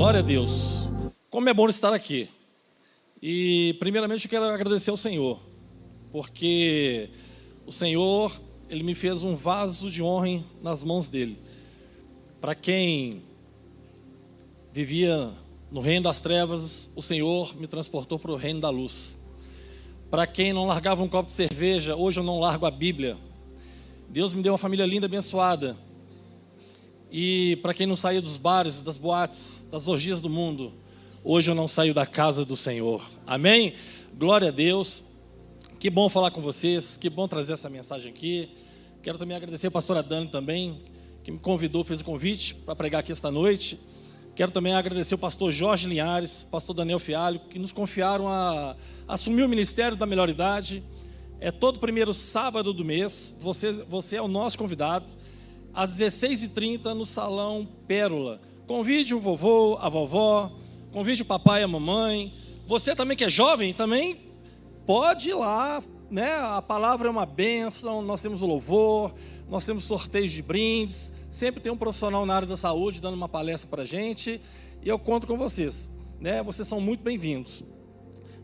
Glória a Deus. Como é bom estar aqui. E primeiramente eu quero agradecer ao Senhor, porque o Senhor, ele me fez um vaso de honra nas mãos dele. Para quem vivia no reino das trevas, o Senhor me transportou para o reino da luz. Para quem não largava um copo de cerveja, hoje eu não largo a Bíblia. Deus me deu uma família linda, abençoada. E para quem não saía dos bares, das boates, das orgias do mundo, hoje eu não saio da casa do Senhor. Amém? Glória a Deus. Que bom falar com vocês, que bom trazer essa mensagem aqui. Quero também agradecer a pastora Dani também, que me convidou, fez o convite para pregar aqui esta noite. Quero também agradecer o pastor Jorge Linhares, pastor Daniel Fialho, que nos confiaram a assumir o ministério da melhor idade. É todo primeiro sábado do mês. Você, você é o nosso convidado. Às 16h30 no Salão Pérola. Convide o vovô, a vovó, convide o papai a mamãe. Você também que é jovem, também pode ir lá. Né? A palavra é uma bênção, nós temos louvor, nós temos sorteios de brindes. Sempre tem um profissional na área da saúde dando uma palestra para gente. E eu conto com vocês. Né? Vocês são muito bem-vindos.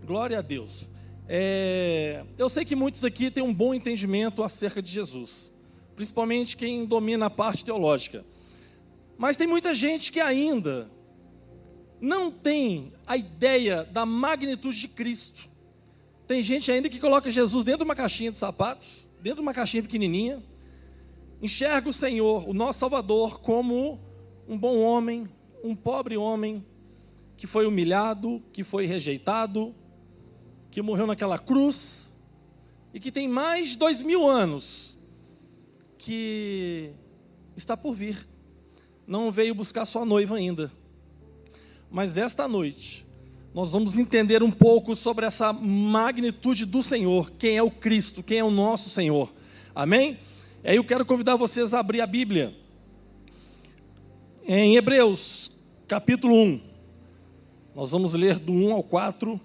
Glória a Deus. É... eu sei que muitos aqui têm um bom entendimento acerca de Jesus, principalmente quem domina a parte teológica. Mas tem muita gente que ainda não tem a ideia da magnitude de Cristo. Tem gente ainda que coloca Jesus dentro de uma caixinha de sapatos, dentro de uma caixinha pequenininha, enxerga o Senhor, o nosso Salvador, como um bom homem, um pobre homem que foi humilhado, que foi rejeitado, que morreu naquela cruz e que tem mais de dois mil anos que está por vir. Não veio buscar sua noiva ainda. Mas esta noite, nós vamos entender um pouco sobre essa magnitude do Senhor, quem é o Cristo, quem é o nosso Senhor. Amém? E aí eu quero convidar vocês a abrir a Bíblia. Em Hebreus, capítulo 1. Nós vamos ler do 1 ao 4.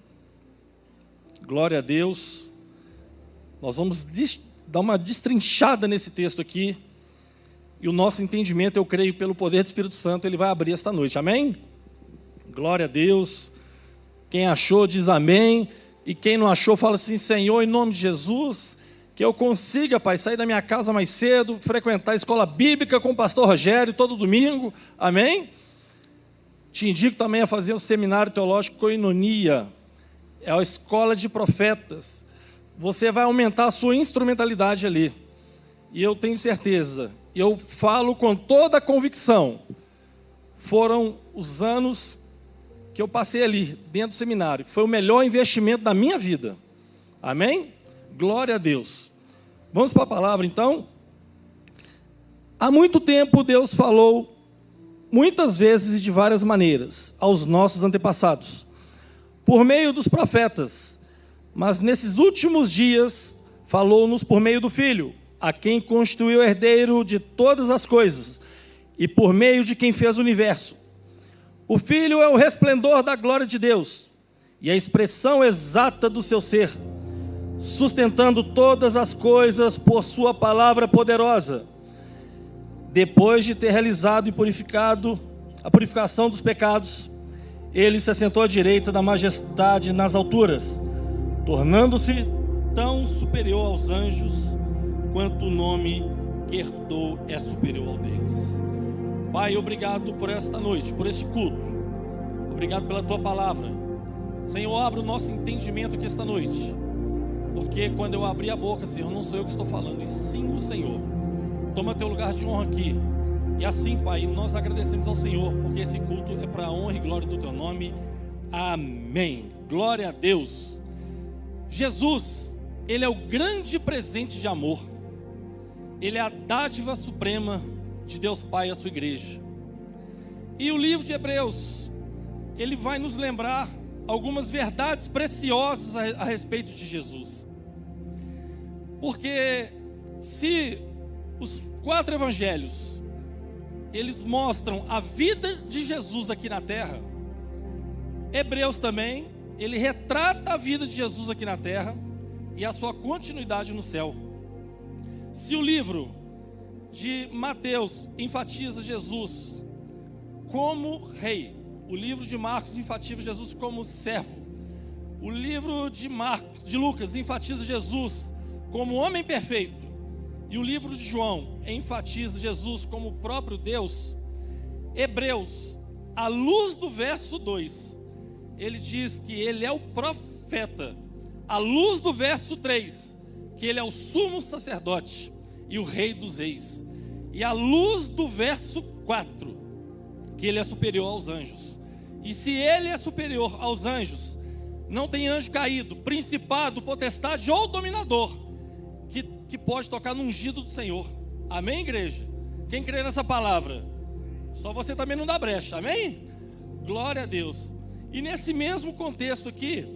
Glória a Deus. Nós vamos dar uma destrinchada nesse texto aqui. E o nosso entendimento, eu creio, pelo poder do Espírito Santo, ele vai abrir esta noite. Amém? Glória a Deus. Quem achou, diz amém. E quem não achou, fala assim: Senhor, em nome de Jesus, que eu consiga, Pai, sair da minha casa mais cedo, frequentar a escola bíblica com o pastor Rogério todo domingo, amém? Te indico também a fazer um seminário teológico Coinonia, é a escola de profetas. Você vai aumentar a sua instrumentalidade ali, e eu tenho certeza, eu falo com toda a convicção, foram os anos que eu passei ali, dentro do seminário, foi o melhor investimento da minha vida, amém? Glória a Deus. Vamos para a palavra então? Há muito tempo Deus falou, muitas vezes e de várias maneiras, aos nossos antepassados, por meio dos profetas, mas nesses últimos dias falou-nos por meio do Filho, a quem constituiu herdeiro de todas as coisas e por meio de quem fez o universo. O Filho é o resplendor da glória de Deus e a expressão exata do seu ser sustentando todas as coisas por Sua palavra poderosa. Depois de ter realizado e purificado a purificação dos pecados, ele se assentou à direita da majestade nas alturas, tornando-se tão superior aos anjos quanto o nome que herdou é superior ao deles. Pai, obrigado por esta noite, por este culto. Obrigado pela tua palavra. Senhor, abra o nosso entendimento aqui esta noite porque quando eu abrir a boca, Senhor, não sou eu que estou falando, e sim o Senhor. Toma teu lugar de honra aqui. E assim, Pai, nós agradecemos ao Senhor, porque esse culto é para a honra e glória do teu nome. Amém. Glória a Deus. Jesus, ele é o grande presente de amor. Ele é a dádiva suprema de Deus Pai à sua igreja. E o livro de Hebreus, ele vai nos lembrar algumas verdades preciosas a, a respeito de Jesus. Porque se os quatro evangelhos eles mostram a vida de Jesus aqui na terra, Hebreus também, ele retrata a vida de Jesus aqui na terra e a sua continuidade no céu. Se o livro de Mateus enfatiza Jesus como rei, O livro de Marcos enfatiza Jesus como servo. O livro de Marcos, de Lucas, enfatiza Jesus como homem perfeito. E o livro de João enfatiza Jesus como próprio Deus. Hebreus, à luz do verso 2, ele diz que ele é o profeta. À luz do verso 3, que ele é o sumo sacerdote e o rei dos reis. E à luz do verso 4, que ele é superior aos anjos. E se ele é superior aos anjos, não tem anjo caído, principado, potestade ou dominador que, que pode tocar no ungido do Senhor. Amém, igreja? Quem crê nessa palavra? Só você também não dá brecha, amém? Glória a Deus. E nesse mesmo contexto aqui,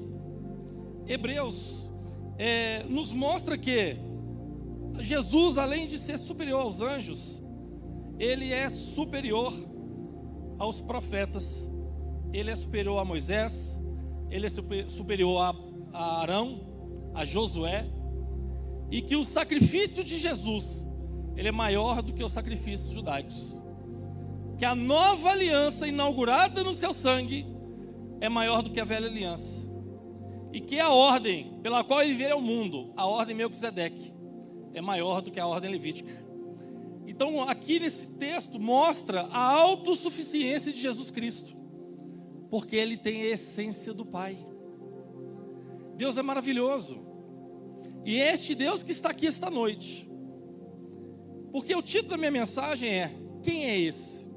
Hebreus é, nos mostra que Jesus, além de ser superior aos anjos, ele é superior aos profetas, ele é superior a Moisés, ele é super, superior a, a Arão, a Josué, e que o sacrifício de Jesus, ele é maior do que os sacrifícios judaicos. Que a nova aliança inaugurada no seu sangue é maior do que a velha aliança. E que a ordem pela qual ele veio ao mundo, a ordem Melquisedeque, é maior do que a ordem levítica. Então, aqui nesse texto mostra a autossuficiência de Jesus Cristo, porque ele tem a essência do Pai. Deus é maravilhoso. E é este Deus que está aqui esta noite. Porque o título da minha mensagem é: Quem é esse?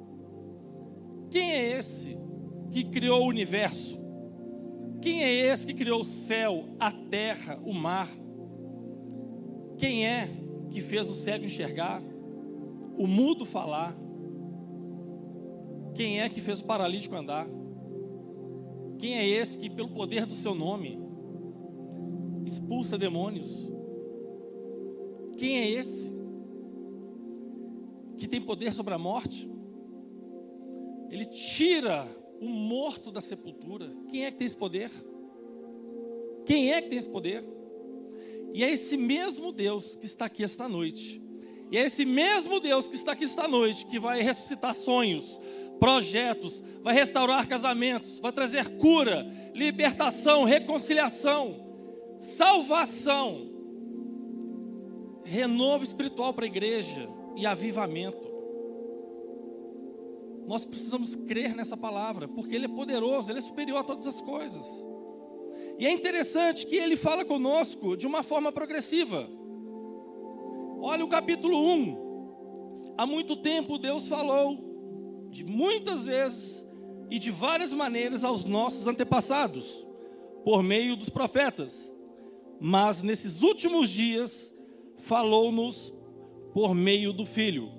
Quem é esse que criou o universo? Quem é esse que criou o céu, a terra, o mar? Quem é que fez o cego enxergar, o mudo falar? Quem é que fez o paralítico andar? Quem é esse que, pelo poder do seu nome, expulsa demônios? Quem é esse que tem poder sobre a morte? Ele tira o morto da sepultura. Quem é que tem esse poder? Quem é que tem esse poder? E é esse mesmo Deus que está aqui esta noite. E é esse mesmo Deus que está aqui esta noite que vai ressuscitar sonhos, projetos, vai restaurar casamentos, vai trazer cura, libertação, reconciliação, salvação, renovo espiritual para a igreja e avivamento. Nós precisamos crer nessa palavra, porque Ele é poderoso, Ele é superior a todas as coisas. E é interessante que ele fala conosco de uma forma progressiva. Olha o capítulo 1. Há muito tempo Deus falou de muitas vezes e de várias maneiras aos nossos antepassados, por meio dos profetas. Mas nesses últimos dias falou-nos por meio do Filho,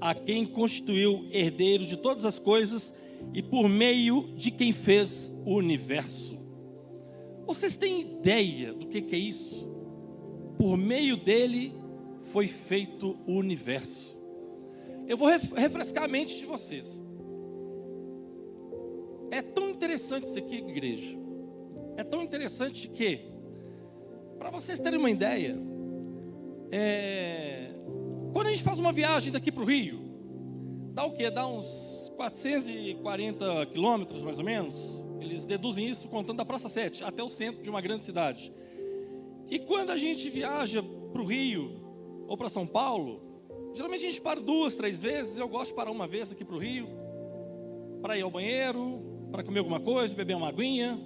a quem constituiu herdeiro de todas as coisas e por meio de quem fez o universo. Vocês têm ideia do que, que é isso? Por meio dele foi feito o universo. Eu vou refrescar a mente de vocês. É tão interessante isso aqui, igreja. É tão interessante que, para vocês terem uma ideia, é, quando a gente faz uma viagem daqui para o Rio, dá o quê? Dá uns 440 quilômetros mais ou menos. Eles deduzem isso contando da Praça 7 até o centro de uma grande cidade. E quando a gente viaja para o Rio ou para São Paulo, geralmente a gente para duas, três vezes. Eu gosto de parar uma vez aqui para o Rio, para ir ao banheiro, para comer alguma coisa, beber uma aguinha.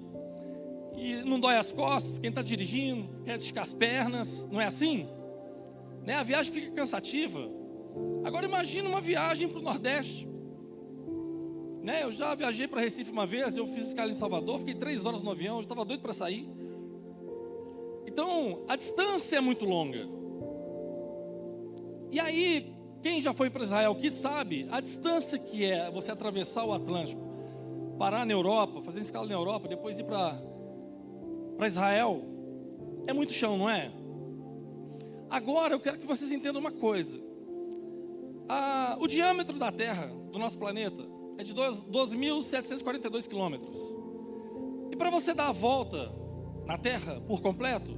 E não dói as costas, quem está dirigindo quer esticar as pernas, não é assim? Né? A viagem fica cansativa. Agora imagine uma viagem para o Nordeste. Né? Eu já viajei para Recife uma vez, eu fiz escala em Salvador, fiquei três horas no avião, eu estava doido para sair. Então, a distância é muito longa. E aí, quem já foi para Israel que sabe a distância que é você atravessar o Atlântico, parar na Europa, fazer escala na Europa, depois ir para Israel, é muito chão, não é? Agora eu quero que vocês entendam uma coisa. Ah, o diâmetro da Terra, do nosso planeta, é de 12.742 quilômetros. E para você dar a volta na Terra por completo,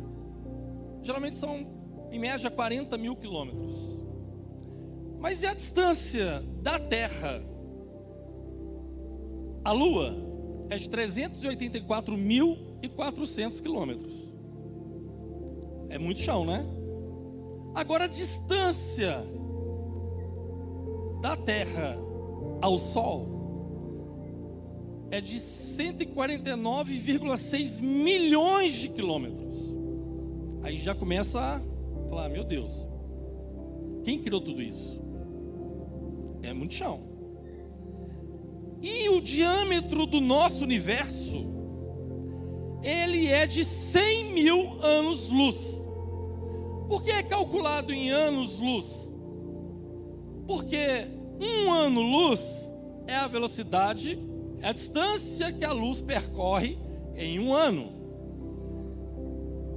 geralmente são em média 40 mil quilômetros. Mas e a distância da Terra A Lua é de 384.400 quilômetros. É muito chão, né? Agora a distância da Terra ao Sol é de 149,6 milhões de quilômetros. Aí já começa a falar: meu Deus, quem criou tudo isso? É muito chão. E o diâmetro do nosso universo, ele é de 100 mil anos-luz. Por que é calculado em anos-luz? Porque um ano-luz é a velocidade, é a distância que a luz percorre em um ano.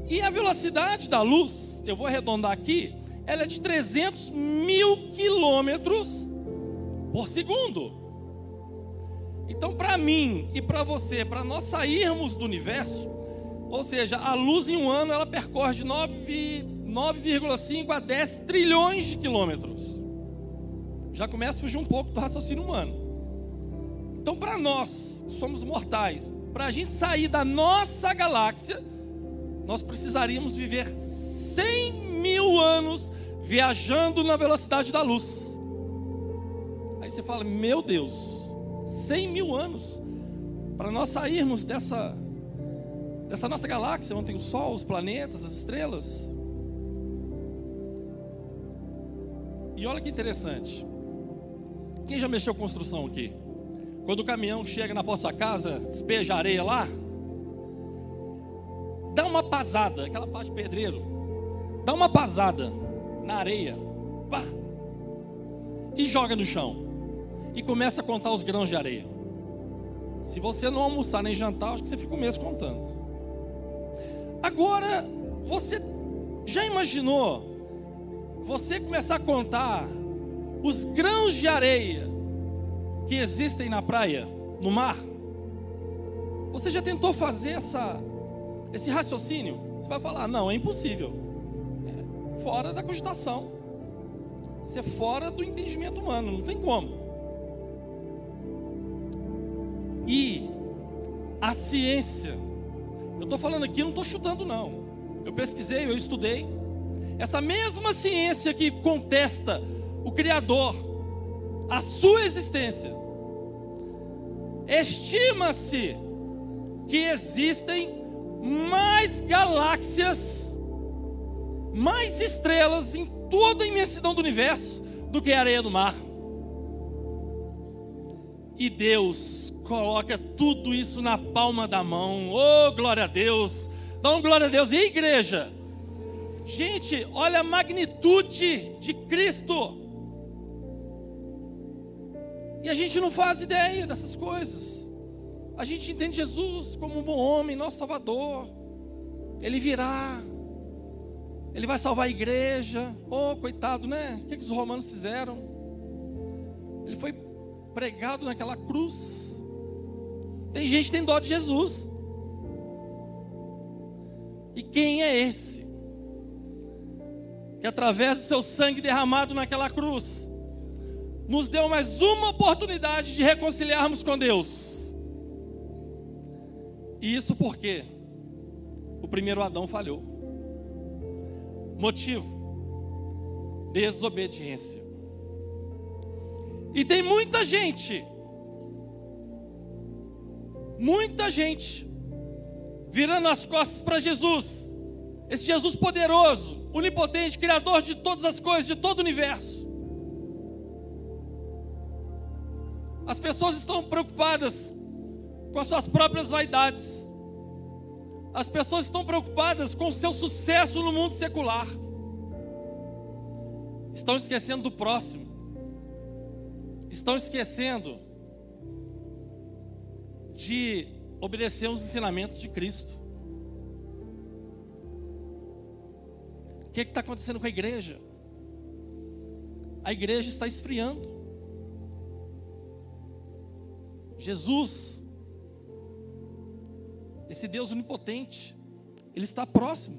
E a velocidade da luz, eu vou arredondar aqui, ela é de 300 mil quilômetros por segundo. Então, para mim e para você, para nós sairmos do universo, ou seja, a luz em um ano ela percorre de 9,5 a 10 trilhões de quilômetros. Já começa a fugir um pouco do raciocínio humano. Então, para nós, que somos mortais, para a gente sair da nossa galáxia, nós precisaríamos viver 100 mil anos viajando na velocidade da luz. Aí você fala, meu Deus, 100 mil anos para nós sairmos dessa, dessa nossa galáxia, onde tem o Sol, os planetas, as estrelas. E olha que interessante. Quem já mexeu construção aqui? Quando o caminhão chega na porta da sua casa, despeja areia lá, dá uma pasada, aquela pá de pedreiro, dá uma pasada na areia, pá, e joga no chão, e começa a contar os grãos de areia. Se você não almoçar nem jantar, acho que você fica um mês contando. Agora, você já imaginou você começar a contar os grãos de areia que existem na praia, no mar? Você já tentou fazer essa, esse raciocínio? Você vai falar: não, é impossível fora da cogitação. Isso é fora do entendimento humano, não tem como. E a ciência, eu estou falando aqui, não estou chutando, não. Eu pesquisei, eu estudei. Essa mesma ciência que contesta o Criador, a sua existência, estima-se que existem mais galáxias mais estrelas em toda a imensidão do universo do que a areia do mar. E Deus coloca tudo isso na palma da mão. Oh, glória a Deus! Dá um glória a Deus. E a igreja? Gente, olha a magnitude de Cristo. E a gente não faz ideia dessas coisas. A gente entende Jesus como um bom homem, nosso Salvador. Ele virá, ele vai salvar a igreja. Oh, coitado, né? O que, que os romanos fizeram? Ele foi pregado naquela cruz. Tem gente que tem dó de Jesus. E quem é esse? Que através do seu sangue derramado naquela cruz, nos deu mais uma oportunidade de reconciliarmos com Deus. E isso porque o primeiro Adão falhou. Motivo: desobediência. E tem muita gente, muita gente, virando as costas para Jesus, esse Jesus poderoso, onipotente, criador de todas as coisas, de todo o universo. As pessoas estão preocupadas com as suas próprias vaidades. As pessoas estão preocupadas com o seu sucesso no mundo secular. Estão esquecendo do próximo. Estão esquecendo de obedecer os ensinamentos de Cristo. Que está acontecendo com a igreja? A igreja está esfriando. Jesus esse Deus onipotente, Ele está próximo.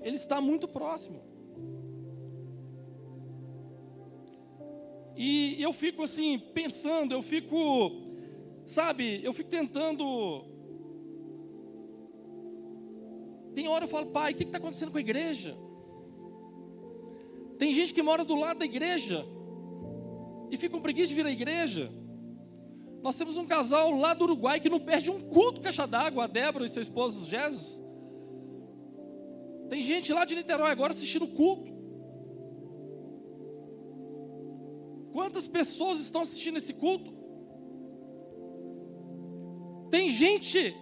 Ele está muito próximo. E eu fico assim, pensando, eu fico Sabe, eu fico tentando. Tem hora eu falo, pai, o que está acontecendo com a igreja? Tem gente que mora do lado da igreja e fica com preguiça de vir à igreja. Nós temos um casal lá do Uruguai que não perde um culto caixa d'água, a Débora e seu esposo Jesus. Tem gente lá de Niterói agora assistindo o culto. Quantas pessoas estão assistindo esse culto? Tem gente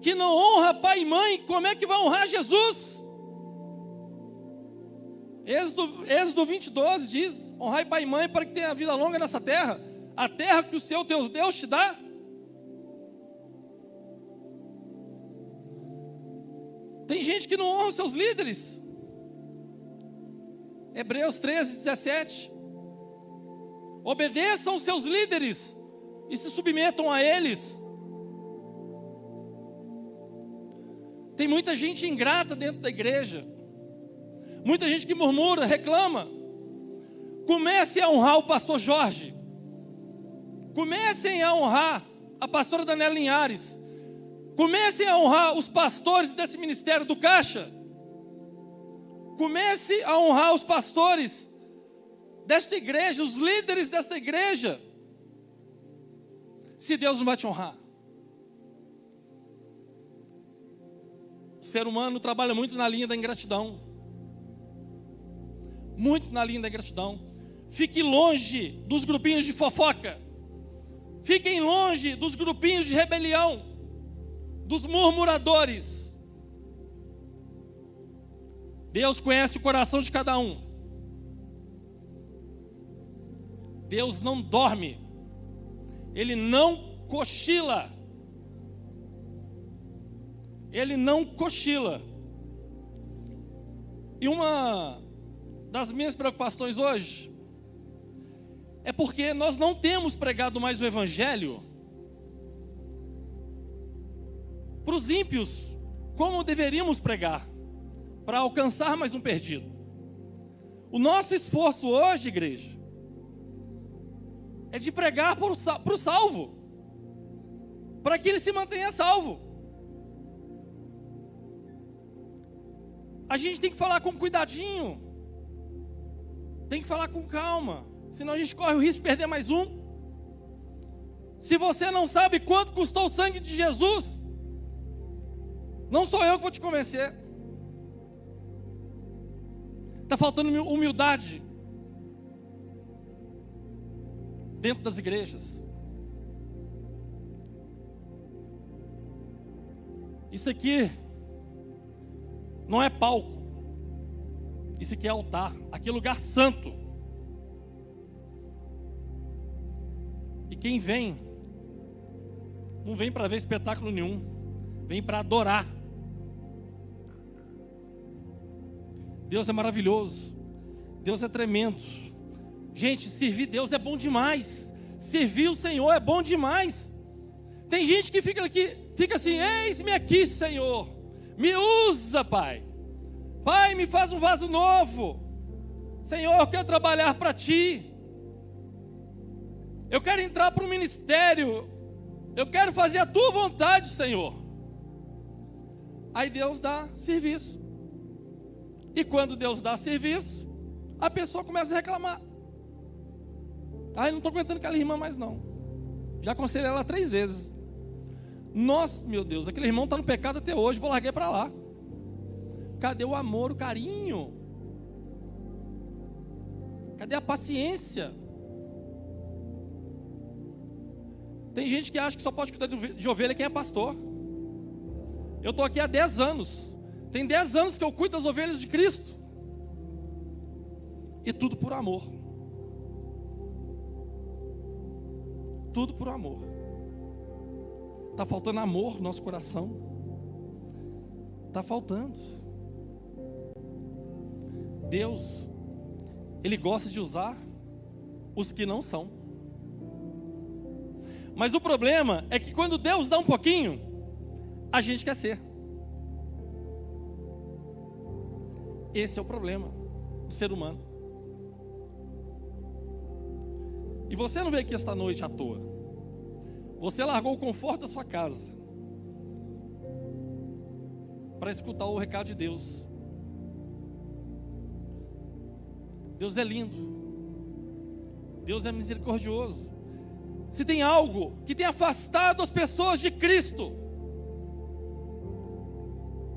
que não honra pai e mãe, como é que vai honrar Jesus? Êxodo, Êxodo 20, 12 diz: Honrai pai e mãe para que tenha vida longa nessa terra, a terra que o Senhor teu Deus te dá. Tem gente que não honra os seus líderes. Hebreus 13, 17. Obedeçam os seus líderes e se submetam a eles. Tem muita gente ingrata dentro da igreja. Muita gente que murmura, reclama. Comece a honrar o pastor Jorge. Comecem a honrar a pastora Daniela Linhares. Comecem a honrar os pastores desse ministério do Caixa. Comece a honrar os pastores desta igreja, os líderes desta igreja. Se Deus não vai te honrar. Ser humano trabalha muito na linha da ingratidão. Muito na linha da ingratidão. Fique longe dos grupinhos de fofoca. Fiquem longe dos grupinhos de rebelião, dos murmuradores. Deus conhece o coração de cada um. Deus não dorme, Ele não cochila ele não cochila. E uma das minhas preocupações hoje é porque nós não temos pregado mais o Evangelho para os ímpios como deveríamos pregar, para alcançar mais um perdido. O nosso esforço hoje, igreja, é de pregar para o salvo, para que ele se mantenha salvo. A gente tem que falar com cuidadinho. Tem que falar com calma. Senão a gente corre o risco de perder mais um. Se você não sabe quanto custou o sangue de Jesus, não sou eu que vou te convencer. Está faltando humildade dentro das igrejas. Isso aqui não é palco. Isso aqui é altar. Aqui é lugar santo. E quem vem, não vem para ver espetáculo nenhum. Vem para adorar. Deus é maravilhoso. Deus é tremendo. Gente, servir Deus é bom demais. Servir o Senhor é bom demais. Tem gente que fica aqui, fica assim: eis-me aqui, Senhor. Me usa, Pai. Pai, me faz um vaso novo. Senhor, eu quero trabalhar para Ti. Eu quero entrar para o ministério. Eu quero fazer a Tua vontade, Senhor. Aí Deus dá serviço. E quando Deus dá serviço, a pessoa começa a reclamar. Ah, eu não estou aguentando aquela irmã mais não. Já aconselhei ela três vezes. Nossa, meu Deus, aquele irmão está no pecado até hoje, vou largar para lá. Cadê o amor, o carinho? Cadê a paciência? Tem gente que acha que só pode cuidar de ovelha quem é pastor. Eu estou aqui há 10 anos. Tem 10 anos que eu cuido das ovelhas de Cristo. E tudo por amor. Tudo por amor. Está faltando amor no nosso coração. Está faltando. Deus, Ele gosta de usar os que não são. Mas o problema é que quando Deus dá um pouquinho, a gente quer ser. Esse é o problema do ser humano. E você não veio aqui esta noite à toa. Você largou o conforto da sua casa para escutar o recado de Deus. Deus é lindo. Deus é misericordioso. Se tem algo que tem afastado as pessoas de Cristo,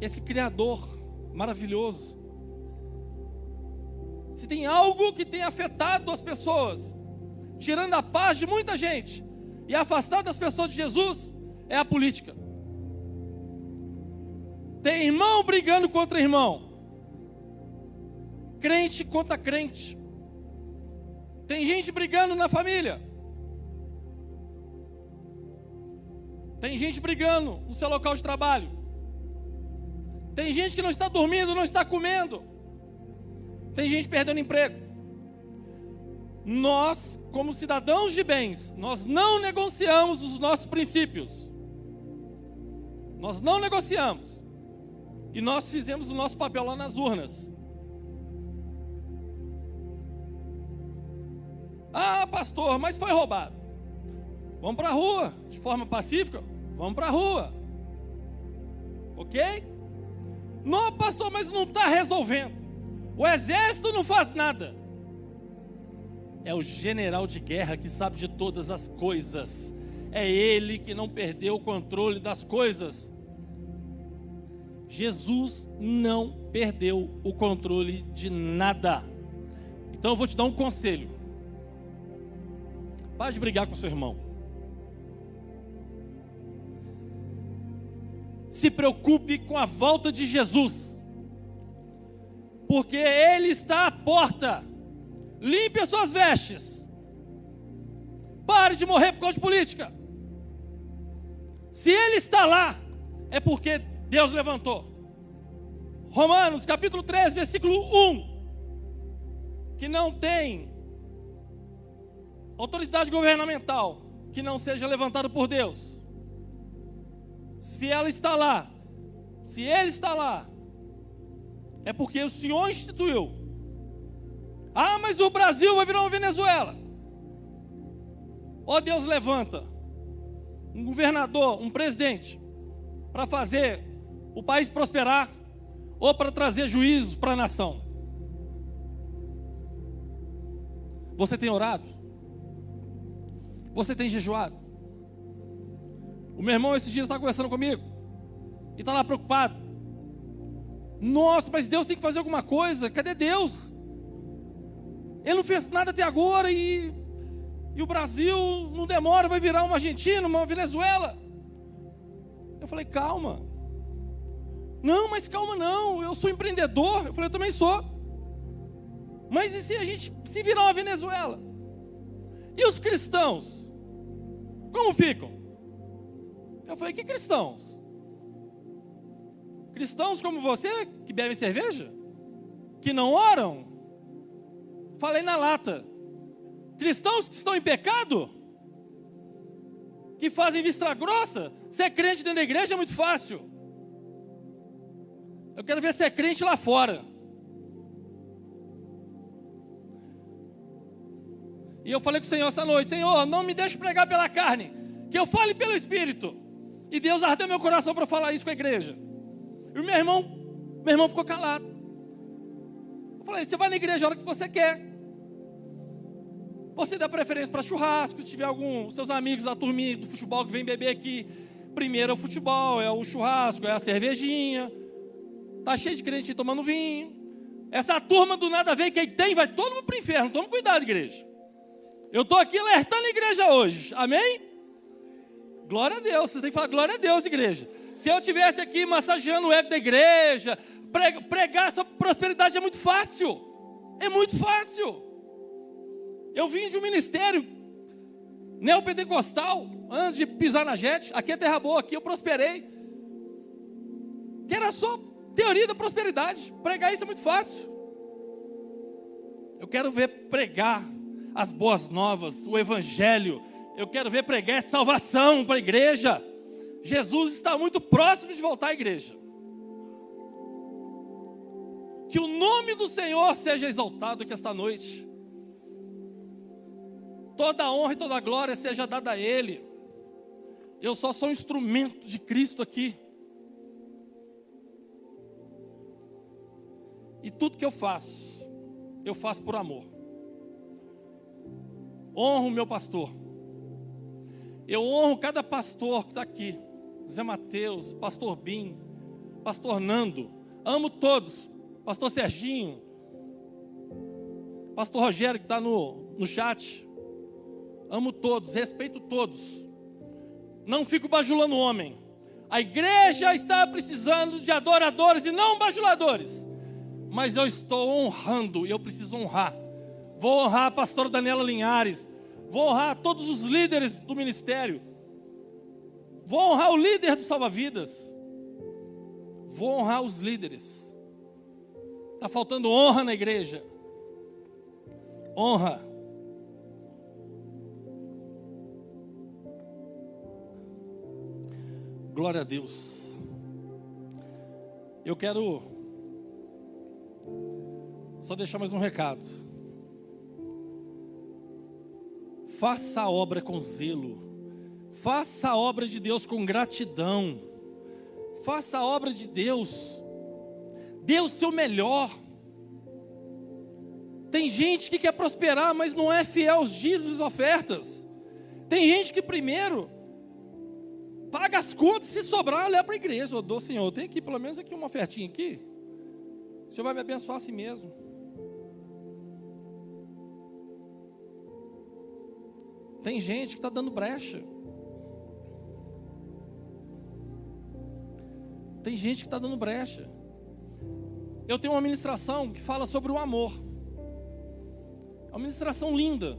esse Criador maravilhoso, se tem algo que tem afetado as pessoas, tirando a paz de muita gente e afastado as pessoas de Jesus, é a política. Tem irmão brigando contra irmão, crente contra crente, tem gente brigando na família, tem gente brigando no seu local de trabalho, tem gente que não está dormindo, não está comendo. Tem gente perdendo emprego. Nós, como cidadãos de bens, nós não negociamos os nossos princípios. Nós não negociamos. E nós fizemos o nosso papel lá nas urnas. Ah, pastor, mas foi roubado. Vamos para a rua, de forma pacífica. Vamos para a rua. Ok? Não, pastor, mas não está resolvendo. O exército não faz nada. É o general de guerra que sabe de todas as coisas. É ele que não perdeu o controle das coisas. Jesus não perdeu o controle de nada. Então eu vou te dar um conselho. Pare de brigar com seu irmão. se preocupe com a volta de Jesus, porque Ele está à porta. Limpe as suas vestes. Pare de morrer por causa de política. Se Ele está lá, é porque Deus levantou. Romanos capítulo 3, versículo 1. Que não tem autoridade governamental que não seja levantada por Deus se ela está lá, se ele está lá, é porque o Senhor instituiu. Ah, mas o Brasil vai virar uma Venezuela. Ó oh, Deus levanta um governador, um presidente, para fazer o país prosperar ou para trazer juízo para a nação. Você tem orado? Você tem jejuado? O meu irmão esses dias está conversando comigo e está lá preocupado. Nossa, mas Deus tem que fazer alguma coisa. Cadê Deus? Ele não fez nada até agora e, e o Brasil não demora, vai virar uma Argentina, uma Venezuela. Eu falei, calma. Não, mas calma não, eu sou empreendedor. Eu falei, eu também sou. Mas e se a gente se virar uma Venezuela? E os cristãos? Como ficam? Eu falei: Que cristãos? Cristãos como você, que bebem cerveja? Que não oram? Falei na lata. Cristãos que estão em pecado? Que fazem vista grossa? Ser crente dentro da igreja é muito fácil. Eu quero ver ser crente lá fora. E eu falei com o Senhor essa noite: Senhor, não me deixe pregar pela carne, que eu fale pelo Espírito. E Deus ardeu meu coração para falar isso com a igreja. E o meu irmão, meu irmão ficou calado. Eu falei: você vai na igreja a hora que você quer. Você dá preferência para churrasco, se tiver algum, seus amigos, a turminha do futebol que vem beber aqui. Primeiro é o futebol, é o churrasco, é a cervejinha. Tá cheio de crente tomando vinho. Essa turma do nada vem, quem tem, vai todo mundo para o inferno. Tome cuidado, igreja. Eu estou aqui alertando a igreja hoje. Amém? Glória a Deus, vocês têm que falar glória a Deus, igreja. Se eu tivesse aqui massageando o ego da igreja, pregar sobre prosperidade é muito fácil. É muito fácil. Eu vim de um ministério neopentecostal, antes de pisar na jet, aqui é terra boa, aqui eu prosperei. Que era só teoria da prosperidade. Pregar isso é muito fácil. Eu quero ver pregar as boas novas, o evangelho, eu quero ver pregar salvação para a igreja. Jesus está muito próximo de voltar à igreja. Que o nome do Senhor seja exaltado aqui esta noite. Toda a honra e toda a glória seja dada a Ele. Eu só sou um instrumento de Cristo aqui. E tudo que eu faço, eu faço por amor. Honro o meu pastor. Eu honro cada pastor que está aqui. Zé Mateus, Pastor Bim, Pastor Nando. Amo todos. Pastor Serginho. Pastor Rogério que está no, no chat. Amo todos, respeito todos. Não fico bajulando o homem. A igreja está precisando de adoradores e não bajuladores. Mas eu estou honrando e eu preciso honrar. Vou honrar a pastora Daniela Linhares. Vou honrar todos os líderes do ministério. Vou honrar o líder do Salva-Vidas. Vou honrar os líderes. Está faltando honra na igreja. Honra. Glória a Deus. Eu quero só deixar mais um recado. Faça a obra com zelo. Faça a obra de Deus com gratidão. Faça a obra de Deus. Dê o seu melhor. Tem gente que quer prosperar, mas não é fiel aos dízimos e ofertas. Tem gente que primeiro paga as contas, se sobrar, leva para a igreja. Eu dou, Senhor, tem aqui pelo menos aqui uma ofertinha aqui. O Senhor vai me abençoar assim mesmo. Tem gente que está dando brecha. Tem gente que está dando brecha. Eu tenho uma ministração que fala sobre o amor. É uma ministração linda.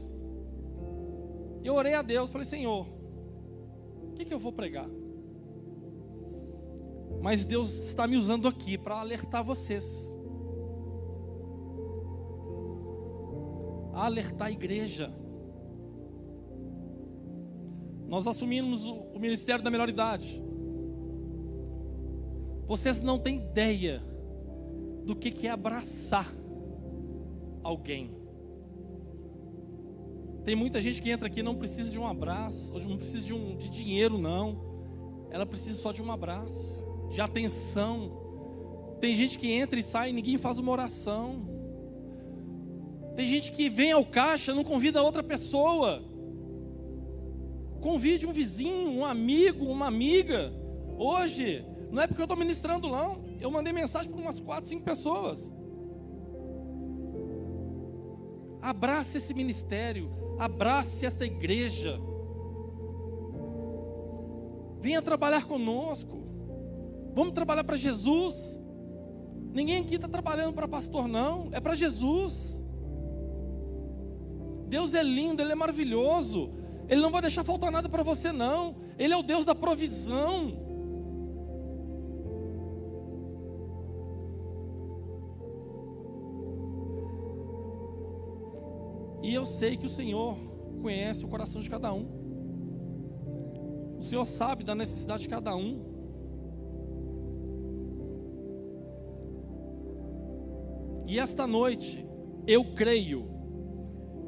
Eu orei a Deus, falei, Senhor, que, que eu vou pregar? Mas Deus está me usando aqui para alertar vocês. alertar a igreja. Nós assumimos o ministério da melhor idade. Vocês não têm ideia do que, que é abraçar alguém. Tem muita gente que entra aqui não precisa de um abraço, não precisa de, um, de dinheiro, não. Ela precisa só de um abraço, de atenção. Tem gente que entra e sai e ninguém faz uma oração. Tem gente que vem ao caixa, não convida outra pessoa. Convide um vizinho, um amigo, uma amiga. Hoje, não é porque eu estou ministrando, não. Eu mandei mensagem para umas quatro, cinco pessoas. Abrace esse ministério, abrace essa igreja. Venha trabalhar conosco. Vamos trabalhar para Jesus. Ninguém aqui está trabalhando para pastor, não. É para Jesus. Deus é lindo, Ele é maravilhoso. Ele não vai deixar faltar nada para você, não. Ele é o Deus da provisão. E eu sei que o Senhor conhece o coração de cada um. O Senhor sabe da necessidade de cada um. E esta noite, eu creio,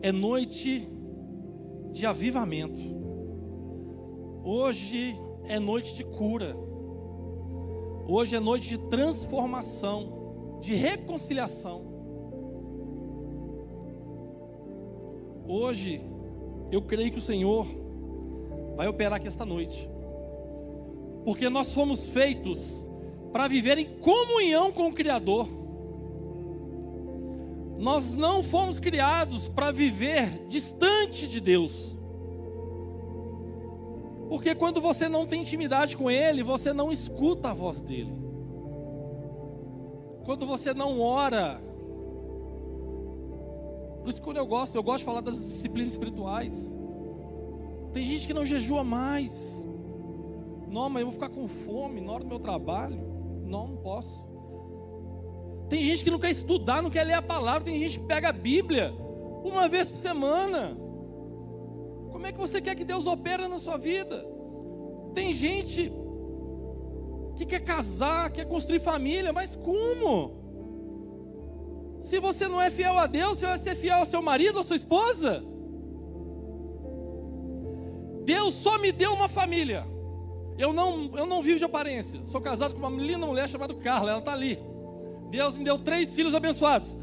é noite de avivamento. Hoje é noite de cura. Hoje é noite de transformação, de reconciliação. Hoje, eu creio que o Senhor vai operar aqui esta noite, porque nós fomos feitos para viver em comunhão com o Criador. Nós não fomos criados para viver distante de Deus. Porque quando você não tem intimidade com Ele, você não escuta a voz dEle. Quando você não ora, por isso que eu gosto, eu gosto de falar das disciplinas espirituais. Tem gente que não jejua mais. Não, mas eu vou ficar com fome na hora do meu trabalho. Não, não posso. Tem gente que não quer estudar, não quer ler a palavra. Tem gente que pega a Bíblia uma vez por semana. Como é que você quer que Deus opere na sua vida? Tem gente que quer casar, quer construir família, mas como? Se você não é fiel a Deus, você vai ser fiel ao seu marido, à sua esposa? Deus só me deu uma família. Eu não, eu não vivo de aparência. Sou casado com uma linda mulher chamada Carla, ela está ali. Deus me deu três filhos abençoados.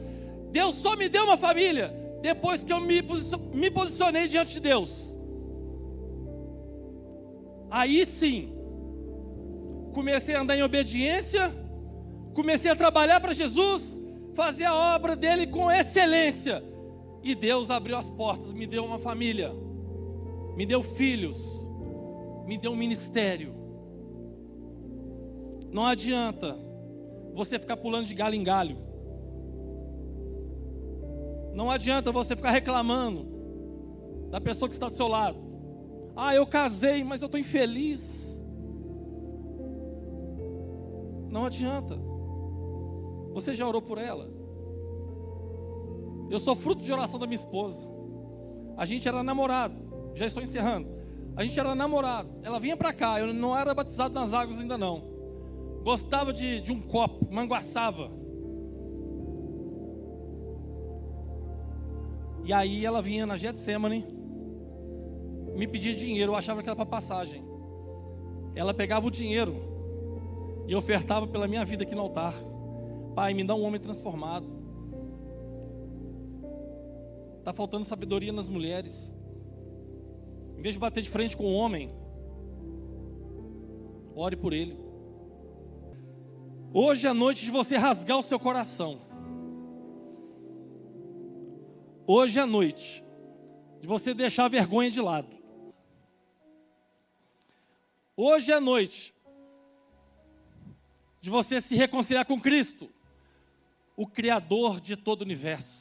Deus só me deu uma família depois que eu me, me posicionei diante de Deus. Aí sim, comecei a andar em obediência, comecei a trabalhar para Jesus, fazer a obra dele com excelência. E Deus abriu as portas, me deu uma família, me deu filhos, me deu um ministério. Não adianta você ficar pulando de galho em galho. Não adianta você ficar reclamando da pessoa que está do seu lado. Ah, eu casei, mas eu estou infeliz. Não adianta. Você já orou por ela? Eu sou fruto de oração da minha esposa. A gente era namorado. Já estou encerrando. A gente era namorado. Ela vinha para cá. Eu não era batizado nas águas ainda não. Gostava de, de um copo, manguaçava. E aí ela vinha na Getsemane, me pedia dinheiro, eu achava que era para passagem. Ela pegava o dinheiro e ofertava pela minha vida aqui no altar. Pai, me dá um homem transformado. Está faltando sabedoria nas mulheres. Em vez de bater de frente com o homem, ore por ele. Hoje é noite de você rasgar o seu coração. Hoje é noite de você deixar a vergonha de lado. Hoje é noite de você se reconciliar com Cristo, o Criador de todo o universo.